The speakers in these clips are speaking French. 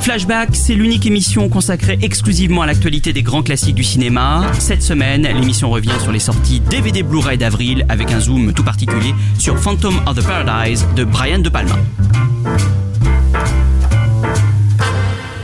Flashback, c'est l'unique émission consacrée exclusivement à l'actualité des grands classiques du cinéma. Cette semaine, l'émission revient sur les sorties DVD Blu-ray d'avril avec un zoom tout particulier sur Phantom of the Paradise de Brian De Palma.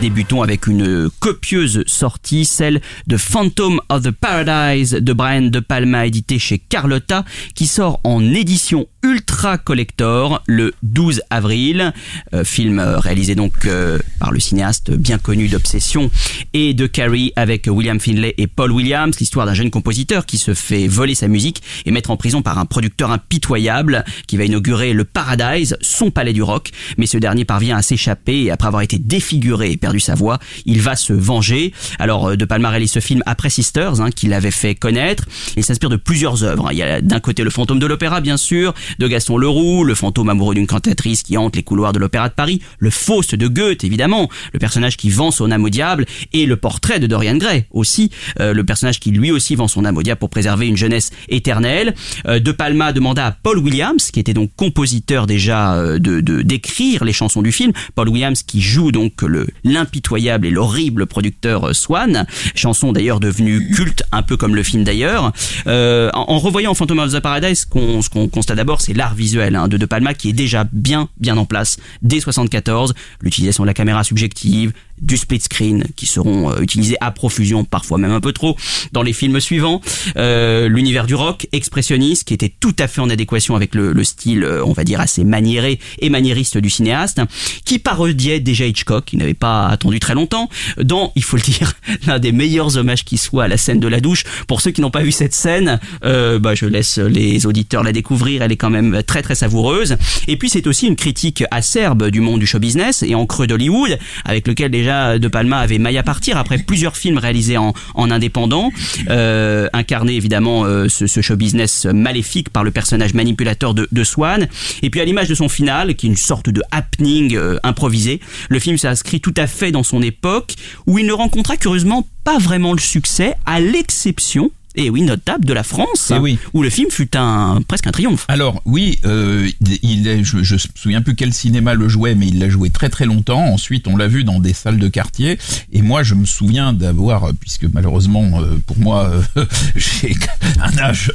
Débutons avec une copieuse sortie, celle de Phantom of the Paradise de Brian De Palma, édité chez Carlotta, qui sort en édition ultra collector le 12 avril. Euh, film réalisé donc euh, par le cinéaste bien connu d'Obsession et de Carrie avec William Finlay et Paul Williams, l'histoire d'un jeune compositeur qui se fait voler sa musique et mettre en prison par un producteur impitoyable qui va inaugurer le Paradise, son palais du rock, mais ce dernier parvient à s'échapper après avoir été défiguré et perdu sa voix, il va se venger. Alors euh, De Palma réalise ce film après Sisters, hein, qu'il avait fait connaître. Il s'inspire de plusieurs œuvres. Il y a d'un côté le fantôme de l'opéra, bien sûr, de Gaston Leroux, le fantôme amoureux d'une cantatrice qui hante les couloirs de l'opéra de Paris, le Faust de Goethe, évidemment, le personnage qui vend son âme au diable, et le portrait de Dorian Gray, aussi, euh, le personnage qui lui aussi vend son âme au diable pour préserver une jeunesse éternelle. Euh, de Palma demanda à Paul Williams, qui était donc compositeur déjà de d'écrire les chansons du film, Paul Williams qui joue donc le l'impitoyable et l'horrible producteur Swan, chanson d'ailleurs devenue culte, un peu comme le film d'ailleurs. Euh, en, revoyant Phantom of the Paradise, ce qu'on constate d'abord, c'est l'art visuel hein, de De Palma qui est déjà bien bien en place dès 74, l'utilisation de la caméra subjective, du split screen qui seront euh, utilisés à profusion, parfois même un peu trop, dans les films suivants. Euh, L'univers du rock expressionniste qui était tout à fait en adéquation avec le, le style, euh, on va dire, assez maniéré et maniériste du cinéaste, qui parodiait déjà Hitchcock, qui n'avait pas attendu très longtemps, dans, il faut le dire, l'un des meilleurs hommages qui soit à la scène de la douche. Pour ceux qui n'ont pas vu cette scène, euh, bah, je laisse les auditeurs la découvrir, elle est quand même très très savoureuse. Et puis c'est aussi une critique acerbe du monde du show business et en creux d'Hollywood, avec lequel déjà De Palma avait maille à partir après plusieurs films réalisés en, en indépendant, euh, incarné évidemment euh, ce, show business maléfique par le personnage manipulateur de, de, Swan. Et puis à l'image de son final, qui est une sorte de happening euh, improvisé, le film s'inscrit tout à fait dans son époque où il ne rencontra curieusement pas vraiment le succès, à l'exception et oui, notable de la France, oui. où le film fut un presque un triomphe. Alors oui, euh, il est, je, je me souviens plus quel cinéma le jouait, mais il l'a joué très très longtemps. Ensuite, on l'a vu dans des salles de quartier. Et moi, je me souviens d'avoir, puisque malheureusement euh, pour moi, euh, j'ai un âge.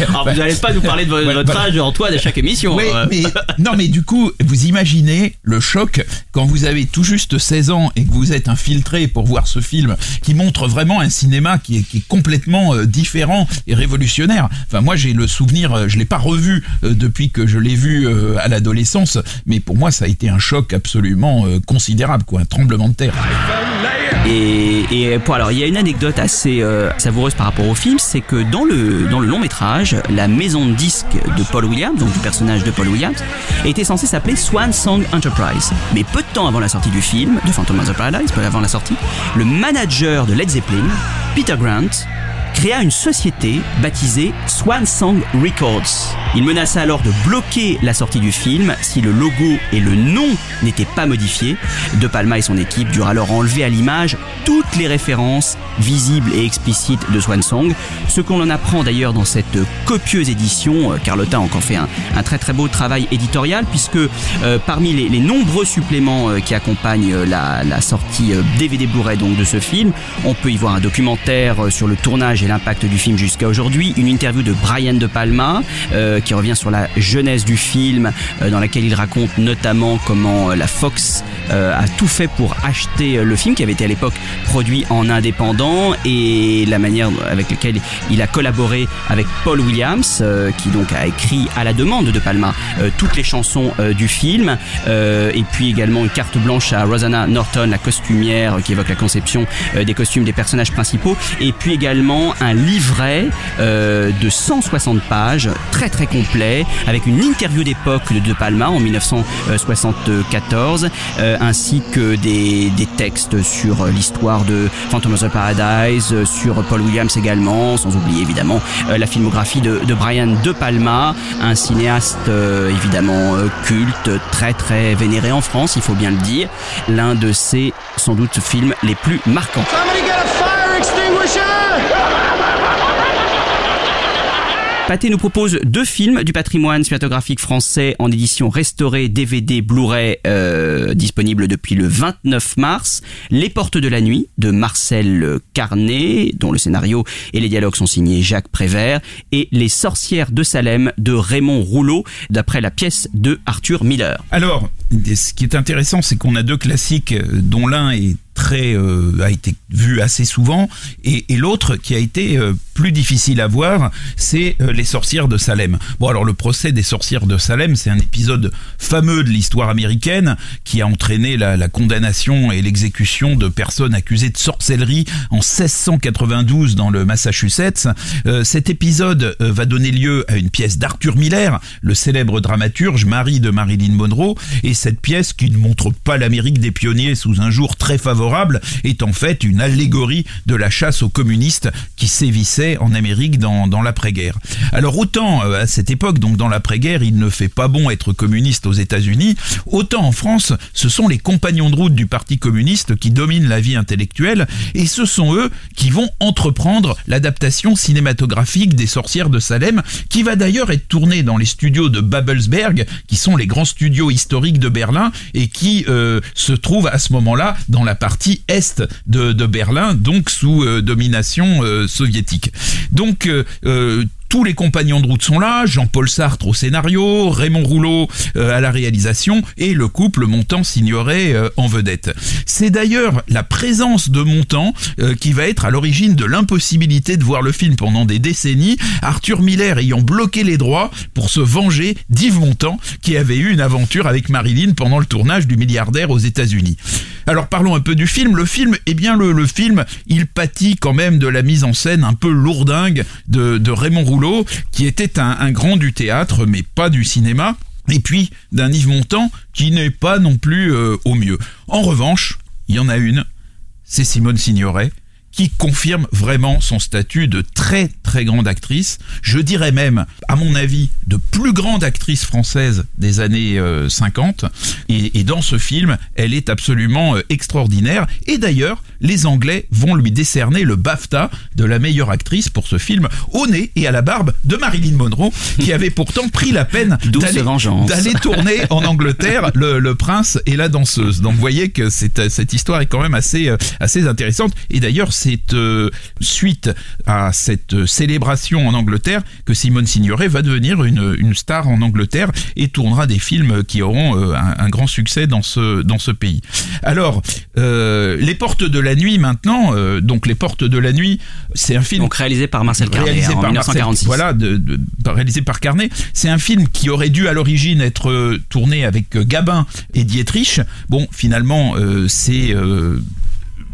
Alors, vous n'allez pas nous parler de votre, âge, Antoine, à chaque émission. Oui, mais non, mais du coup, vous imaginez le choc quand vous avez tout juste 16 ans et que vous êtes infiltré pour voir ce film qui montre vraiment un cinéma qui est, qui est complètement différent et révolutionnaire. Enfin, moi, j'ai le souvenir, je l'ai pas revu euh, depuis que je l'ai vu euh, à l'adolescence, mais pour moi, ça a été un choc absolument euh, considérable, quoi, un tremblement de terre. Et, et alors, il y a une anecdote assez euh, savoureuse par rapport au film, c'est que dans le dans le long métrage, la maison de disques de Paul Williams, donc du personnage de Paul Williams, était censée s'appeler Swan Song Enterprise. Mais peu de temps avant la sortie du film, de Phantom of the Paradise, peu avant la sortie, le manager de Led Zeppelin, Peter Grant, créa une société baptisée Swan Song Records. Il menaça alors de bloquer la sortie du film si le logo et le nom n'étaient pas modifiés. De Palma et son équipe durent alors enlever à l'image toutes les références visibles et explicites de Swan Song. Ce qu'on en apprend d'ailleurs dans cette copieuse édition, euh, Carlotta a encore fait un, très très beau travail éditorial puisque euh, parmi les, nombreux suppléments euh, qui accompagnent la, sortie DVD Blu-ray donc de ce film, on peut y voir un documentaire sur le tournage et l'impact du film jusqu'à aujourd'hui, une interview de Brian De Palma euh, qui revient sur la jeunesse du film, euh, dans laquelle il raconte notamment comment euh, la Fox a tout fait pour acheter le film qui avait été à l'époque produit en indépendant et la manière avec laquelle il a collaboré avec Paul Williams qui donc a écrit à la demande de Palma toutes les chansons du film. Et puis également une carte blanche à Rosanna Norton la costumière qui évoque la conception des costumes des personnages principaux. Et puis également un livret euh, de 160 pages très très complet avec une interview d'époque de De Palma en 1974 euh, ainsi que des, des textes sur l'histoire de Phantom of the Paradise, sur Paul Williams également, sans oublier évidemment euh, la filmographie de, de Brian De Palma, un cinéaste évidemment culte, très très vénéré en France, il faut bien le dire, l'un de ses sans doute films les plus marquants. Pathé nous propose deux films du patrimoine cinématographique français en édition restaurée DVD Blu-ray euh, disponible depuis le 29 mars. Les Portes de la Nuit de Marcel Carnet, dont le scénario et les dialogues sont signés Jacques Prévert, et Les Sorcières de Salem de Raymond Rouleau, d'après la pièce de Arthur Miller. Alors, ce qui est intéressant, c'est qu'on a deux classiques, euh, dont l'un est très euh, a été vu assez souvent et, et l'autre qui a été euh, plus difficile à voir, c'est euh, les sorcières de Salem. Bon alors le procès des sorcières de Salem, c'est un épisode fameux de l'histoire américaine qui a entraîné la, la condamnation et l'exécution de personnes accusées de sorcellerie en 1692 dans le Massachusetts. Euh, cet épisode euh, va donner lieu à une pièce d'Arthur Miller, le célèbre dramaturge, mari de Marilyn Monroe, et cette pièce qui ne montre pas l'Amérique des pionniers sous un jour très favorable est en fait une allégorie de la chasse aux communistes qui sévissait en Amérique dans, l'après-guerre. Alors autant euh, à cette époque, donc dans l'après-guerre, il ne fait pas bon être communiste aux États-Unis, autant en France, ce sont les compagnons de route du Parti communiste qui dominent la vie intellectuelle et ce sont eux qui vont entreprendre l'adaptation cinématographique des sorcières de Salem qui va d'ailleurs être tournée dans les studios de Babelsberg qui sont les grands studios historiques de Berlin et qui euh, se trouvent à ce moment-là dans la partie est de, Berlin, donc sous euh, domination euh, soviétique. Donc tous les compagnons de route sont là, Jean-Paul Sartre au scénario, Raymond Rouleau euh, à la réalisation et le couple Montand signorait euh, en vedette. C'est d'ailleurs la présence de Montand euh, qui va être à l'origine de l'impossibilité de voir le film pendant des décennies, Arthur Miller ayant bloqué les droits pour se venger d'Yves Montand qui avait eu une aventure avec Marilyn pendant le tournage du milliardaire aux États-Unis. Alors parlons un peu du film. Le film, eh bien le, film, il pâtit quand même de la mise en scène un peu lourdingue de, Raymond Rouleau qui était un, un grand du théâtre, mais pas du cinéma. Et puis d'un Yves Montand qui n'est pas non plus euh, au mieux. En revanche, il y en a une, c'est Simone Signoret qui confirme vraiment son statut de très très grande actrice. Je dirais même, à mon avis, de plus grande actrice française des années euh, 50. Et, et, dans ce film, elle est absolument euh, extraordinaire. Et d'ailleurs, les Anglais vont lui décerner le BAFTA de la meilleure actrice pour ce film au nez et à la barbe de Marilyn Monroe, qui avait pourtant pris la peine d'aller tourner en Angleterre le, le, prince et la danseuse. Donc vous voyez que cette, cette histoire est quand même assez, assez intéressante. Et d'ailleurs, c'est euh, suite à cette célébration en Angleterre que Simone Signoret va devenir une, une star en Angleterre et tournera des films qui auront euh, un, un, grand succès dans ce, dans ce pays. Alors, euh, Les Portes de la Nuit maintenant, euh, donc Les Portes de la Nuit, c'est un film... Donc réalisé par Marcel Carnet réalisé en par 1946. Marcel, voilà, de, de, réalisé par Carnet. C'est un film qui aurait dû à l'origine être euh, tourné avec Gabin et Dietrich. Bon, finalement, c'est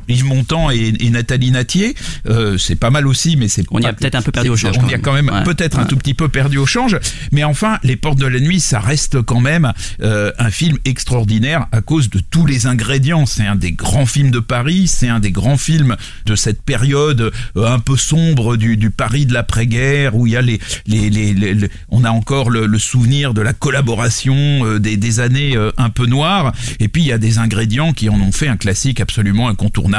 Yves Montand et, et Nathalie Natier. Euh, c'est pas mal aussi, mais c'est On y a peut-être un peu perdu au change, On y a quand même Ouais. peut-être un tout petit peu perdu au change. Mais enfin, Les Portes de la Nuit, ça reste quand même euh, un film extraordinaire à cause de tous les ingrédients. C'est un des grands films de Paris, c'est un des grands films de cette période euh, un peu sombre du, du Paris de l'après-guerre où il y a les, les, les, les- les- on a encore le, le souvenir de la collaboration euh, des, des années euh, un peu noires. Et puis il y a des ingrédients qui en ont fait un classique absolument incontournable.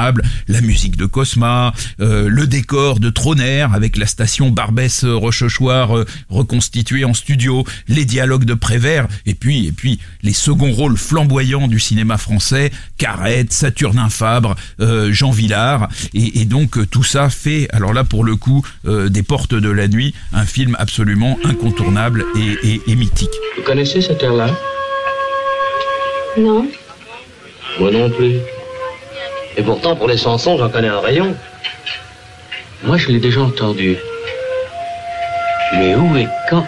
La musique de Cosma, euh, le décor de Troner avec la station Barbès-Rochechouart euh, reconstituée en studio, les dialogues de Prévert, et puis et puis les seconds rôles flamboyants du cinéma français, Carrette, Saturnin Fabre, euh, Jean Villard, et, et donc euh, tout ça fait, alors là pour le coup, euh, des Portes de la Nuit, un film absolument incontournable et, et- et mythique. Vous connaissez cet air-là? Non. Moi non plus. Et pourtant, pour les chansons, j'en connais un rayon. Moi, je l'ai déjà entendu. Mais où et quand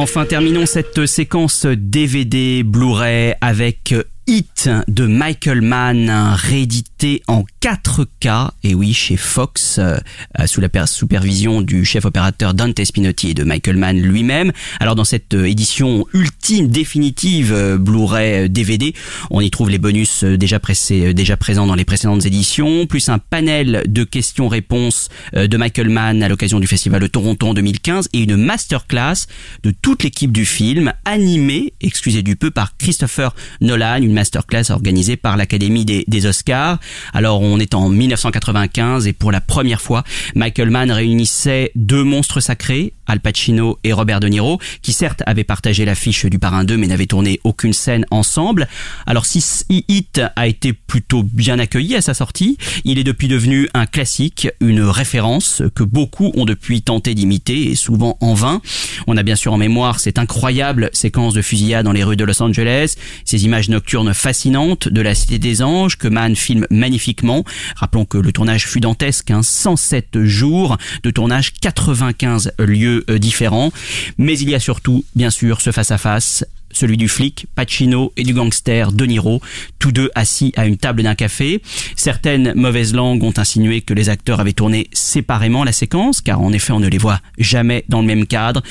Enfin, terminons cette séquence DVD Blu-ray avec Hit de Michael Mann, réédité en 4K, et oui, chez Fox, euh, sous la per- supervision du chef opérateur Dante Spinotti et de Michael Mann lui-même. Alors, dans cette euh, édition ultime, définitive euh, Blu-ray DVD, on y trouve les bonus déjà, présents dans les précédentes éditions, plus un panel de questions-réponses de Michael Mann à l'occasion du festival de Toronto en 2015 et une masterclass de toute l'équipe du film, animée, excusez du peu, par Christopher Nolan, masterclass organisée par l'Académie des, Oscars. Alors on est en 1995 et pour la première fois, Michael Mann réunissait deux monstres sacrés, Al Pacino et Robert De Niro, qui certes avaient partagé l'affiche du Parrain 2 mais n'avaient tourné aucune scène ensemble. Alors si Hit a été plutôt bien accueilli à sa sortie, il est depuis devenu un classique, une référence que beaucoup ont depuis tenté d'imiter et souvent en vain. On a bien sûr en mémoire cette incroyable séquence de fusillade dans les rues de Los Angeles, ces images nocturnes fascinantes de la Cité des Anges que Mann filme magnifiquement. Rappelons que le tournage fut dantesque, hein, 107 jours de tournage, 95 lieux euh, différents. Mais il y a surtout, bien sûr, ce face-à-face celui du flic, Pacino, et du gangster, De Niro, tous deux assis à une table d'un café. Certaines mauvaises langues ont insinué que les acteurs avaient tourné séparément la séquence, car en effet on ne les voit jamais dans le même cadre.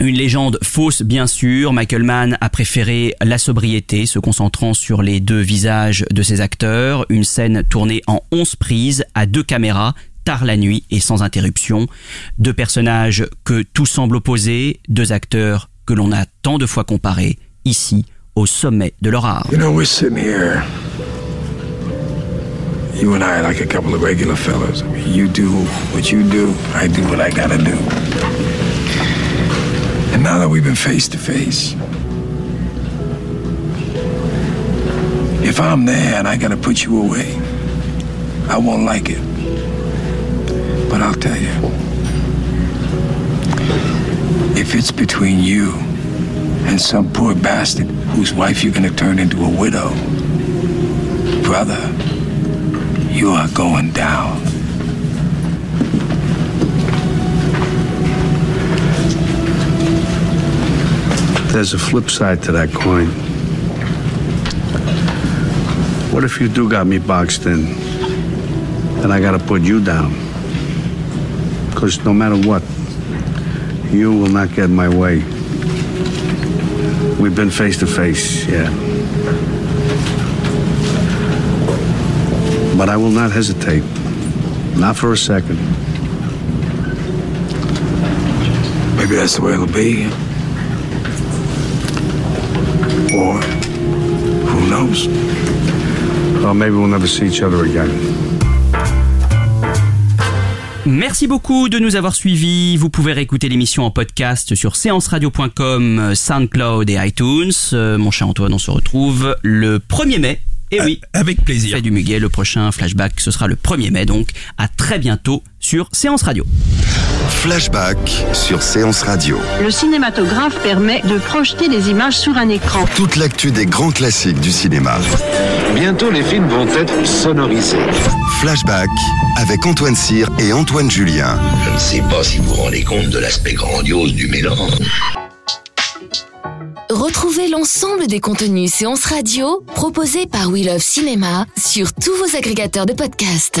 Une légende fausse bien sûr, Michael Mann a préféré la sobriété, se concentrant sur les deux visages de ses acteurs, une scène tournée en 11 prises à deux caméras, tard la nuit et sans interruption. Deux personnages que tout semble opposer, deux acteurs que l'on a tant de fois comparés, ici, au sommet de leur art. You know, we're sitting here, you and I, like a couple of regular fellas. You do what you do, I do what I gotta do. And now that we've been face to face, if I'm there and I gotta put you away, I won't like it. But I'll tell you, if it's between you and some poor bastard whose wife you're gonna turn into a widow, brother, you are going down. There's a flip side to that coin. What if you do got me boxed in? Then I gotta put you down. Because no matter what, you will not get my way. We've been face to face, yeah. But I will not hesitate. Not for a second. Maybe that's the way it'll be. Or who knows? Well, maybe we'll never see each other again. Merci beaucoup de nous avoir suivis. Vous pouvez réécouter l'émission en podcast sur séanceradio.com, SoundCloud et iTunes. Euh, mon cher Antoine, on se retrouve le 1er mai. Et oui, avec plaisir. Fait du Muguet, le prochain flashback, ce sera le 1er mai, donc à très bientôt sur Séance Radio. Flashback sur Séance Radio. Le cinématographe permet de projeter des images sur un écran. Toute l'actu des grands classiques du cinéma. Bientôt, les films vont être sonorisés. Flashback avec Antoine Cyr et Antoine Julien. Je ne sais pas si vous vous rendez compte de l'aspect grandiose du mélange. Retrouvez l'ensemble des contenus séances radio proposés par We Love Cinéma sur tous vos agrégateurs de podcasts.